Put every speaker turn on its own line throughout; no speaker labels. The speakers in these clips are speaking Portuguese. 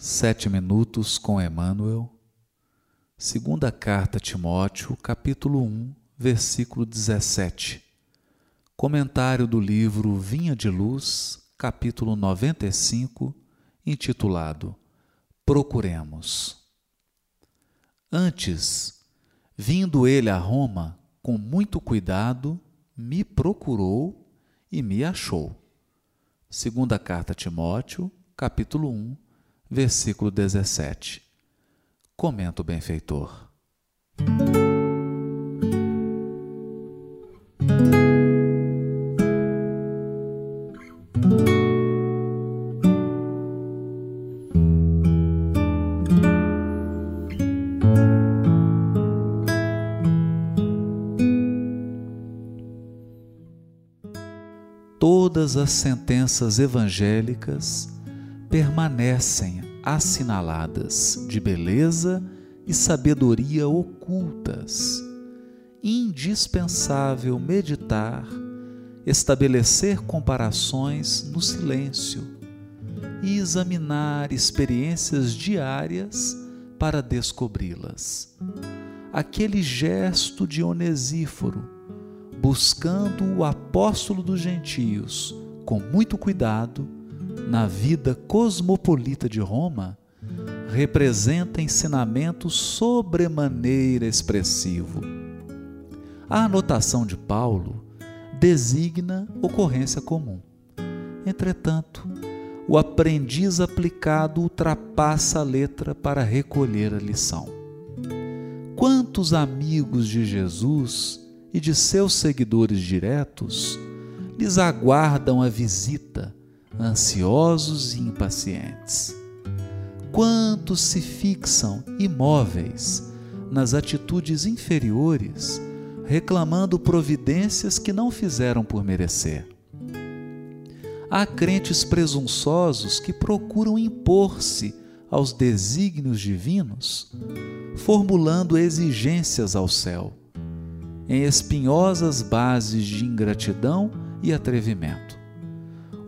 Sete minutos com Emmanuel. Segunda carta Timóteo, capítulo 1, versículo 17. Comentário do livro Vinha de Luz, capítulo 95, intitulado Procuremos. Antes, vindo ele a Roma, com muito cuidado, me procurou e me achou. Segunda carta Timóteo, capítulo 1, versículo 17. Comenta o benfeitor. Todas as sentenças evangélicas permanecem assinaladas de beleza e sabedoria ocultas. Indispensável meditar, estabelecer comparações no silêncio e examinar experiências diárias para descobri-las. Aquele gesto de Onesíforo, buscando o apóstolo dos gentios com muito cuidado, na vida cosmopolita de Roma representa ensinamento sobremaneira expressivo. A anotação de Paulo designa ocorrência comum. Entretanto, o aprendiz aplicado ultrapassa a letra para recolher a lição. Quantos amigos de Jesus e de seus seguidores diretos lhes aguardam a visita ansiosos e impacientes. Quantos se fixam imóveis nas atitudes inferiores, reclamando providências que não fizeram por merecer? Há crentes presunçosos que procuram impor-se aos desígnios divinos, formulando exigências ao céu, em espinhosas bases de ingratidão e atrevimento.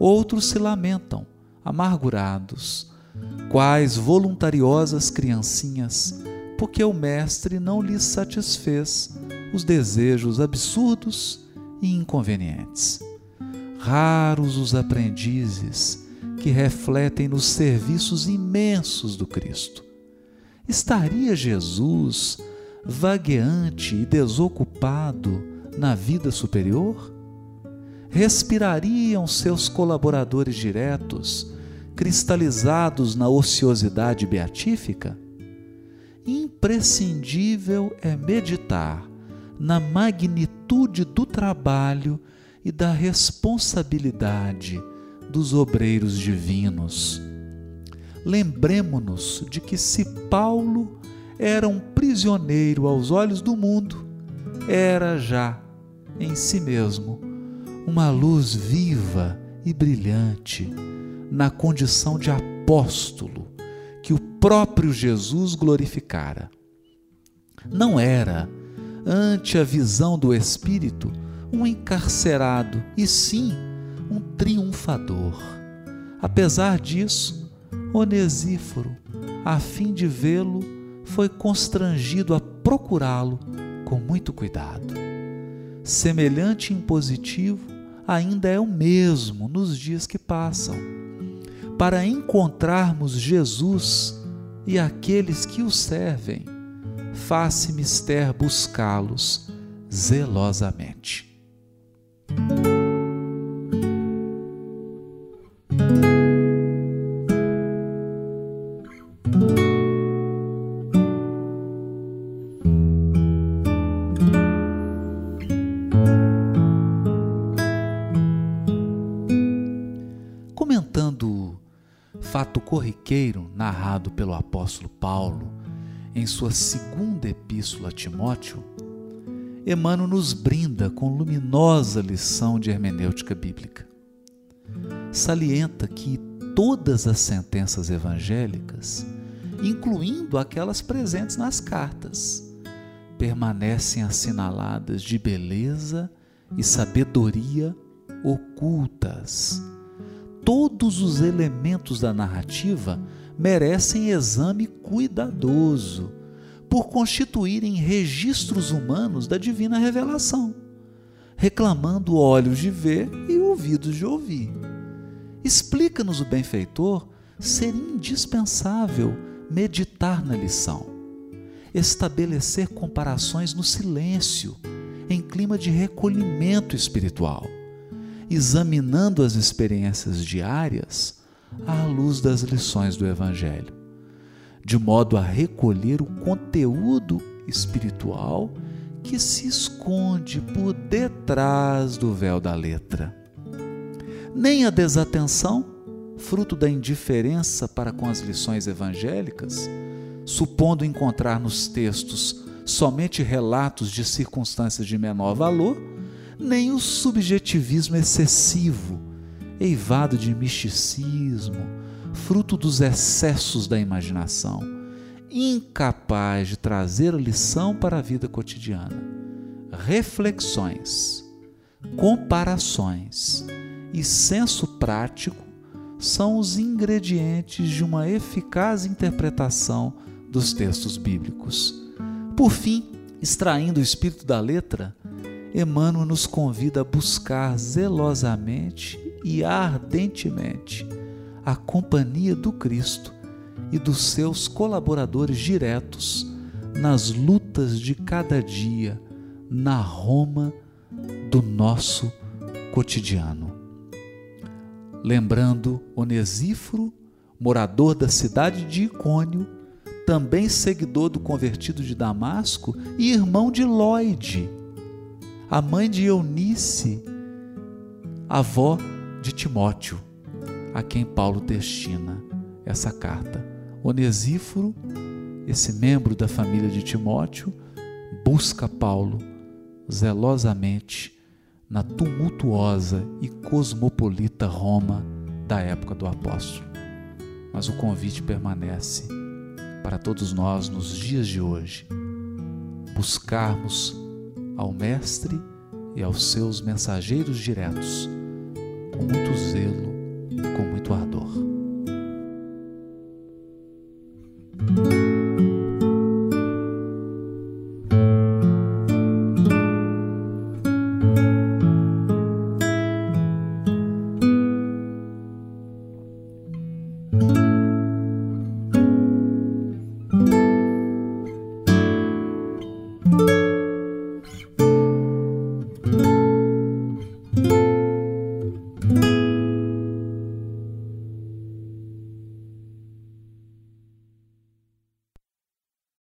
Outros se lamentam, amargurados, quais voluntariosas criancinhas, porque o Mestre não lhes satisfez os desejos absurdos e inconvenientes. Raros os aprendizes que refletem nos serviços imensos do Cristo. Estaria Jesus vagueante e desocupado na vida superior? Respirariam seus colaboradores diretos, cristalizados na ociosidade beatífica? Imprescindível é meditar na magnitude do trabalho e da responsabilidade dos obreiros divinos. Lembremo-nos de que se Paulo era um prisioneiro aos olhos do mundo, era já em si mesmo uma luz viva e brilhante na condição de apóstolo que o próprio Jesus glorificara. Não era, ante a visão do Espírito, um encarcerado, e sim um triunfador. Apesar disso, Onesíforo, a fim de vê-lo, foi constrangido a procurá-lo com muito cuidado. Semelhante impositivo ainda é o mesmo nos dias que passam. Para encontrarmos Jesus e aqueles que o servem, faça mister buscá-los zelosamente. Corriqueiro narrado pelo apóstolo Paulo em sua segunda epístola a Timóteo, Emmanuel nos brinda com luminosa lição de hermenêutica bíblica. Salienta que todas as sentenças evangélicas, incluindo aquelas presentes nas cartas, permanecem assinaladas de beleza e sabedoria ocultas todos os elementos da narrativa merecem exame cuidadoso, por constituírem registros humanos da divina revelação, reclamando olhos de ver e ouvidos de ouvir. Explica-nos o benfeitor ser indispensável meditar na lição, estabelecer comparações no silêncio, em clima de recolhimento espiritual, examinando as experiências diárias à luz das lições do Evangelho, de modo a recolher o conteúdo espiritual que se esconde por detrás do véu da letra. Nem a desatenção, fruto da indiferença para com as lições evangélicas, supondo encontrar nos textos somente relatos de circunstâncias de menor valor, nem o subjetivismo excessivo eivado de misticismo, fruto dos excessos da imaginação, incapaz de trazer lição para a vida cotidiana. Reflexões, comparações e senso prático são os ingredientes de uma eficaz interpretação dos textos bíblicos. Por fim, extraindo o espírito da letra, Emmanuel nos convida a buscar zelosamente e ardentemente a companhia do Cristo e dos seus colaboradores diretos nas lutas de cada dia na Roma do nosso cotidiano. Lembrando Onesíforo, morador da cidade de Icônio, também seguidor do convertido de Damasco e irmão de Lloyd, a mãe de Eunice, avó de Timóteo, a quem Paulo destina essa carta. Onesíforo, esse membro da família de Timóteo, busca Paulo zelosamente na tumultuosa e cosmopolita Roma da época do apóstolo. Mas o convite permanece para todos nós nos dias de hoje buscarmos ao Mestre e aos seus mensageiros diretos com muito zelo, com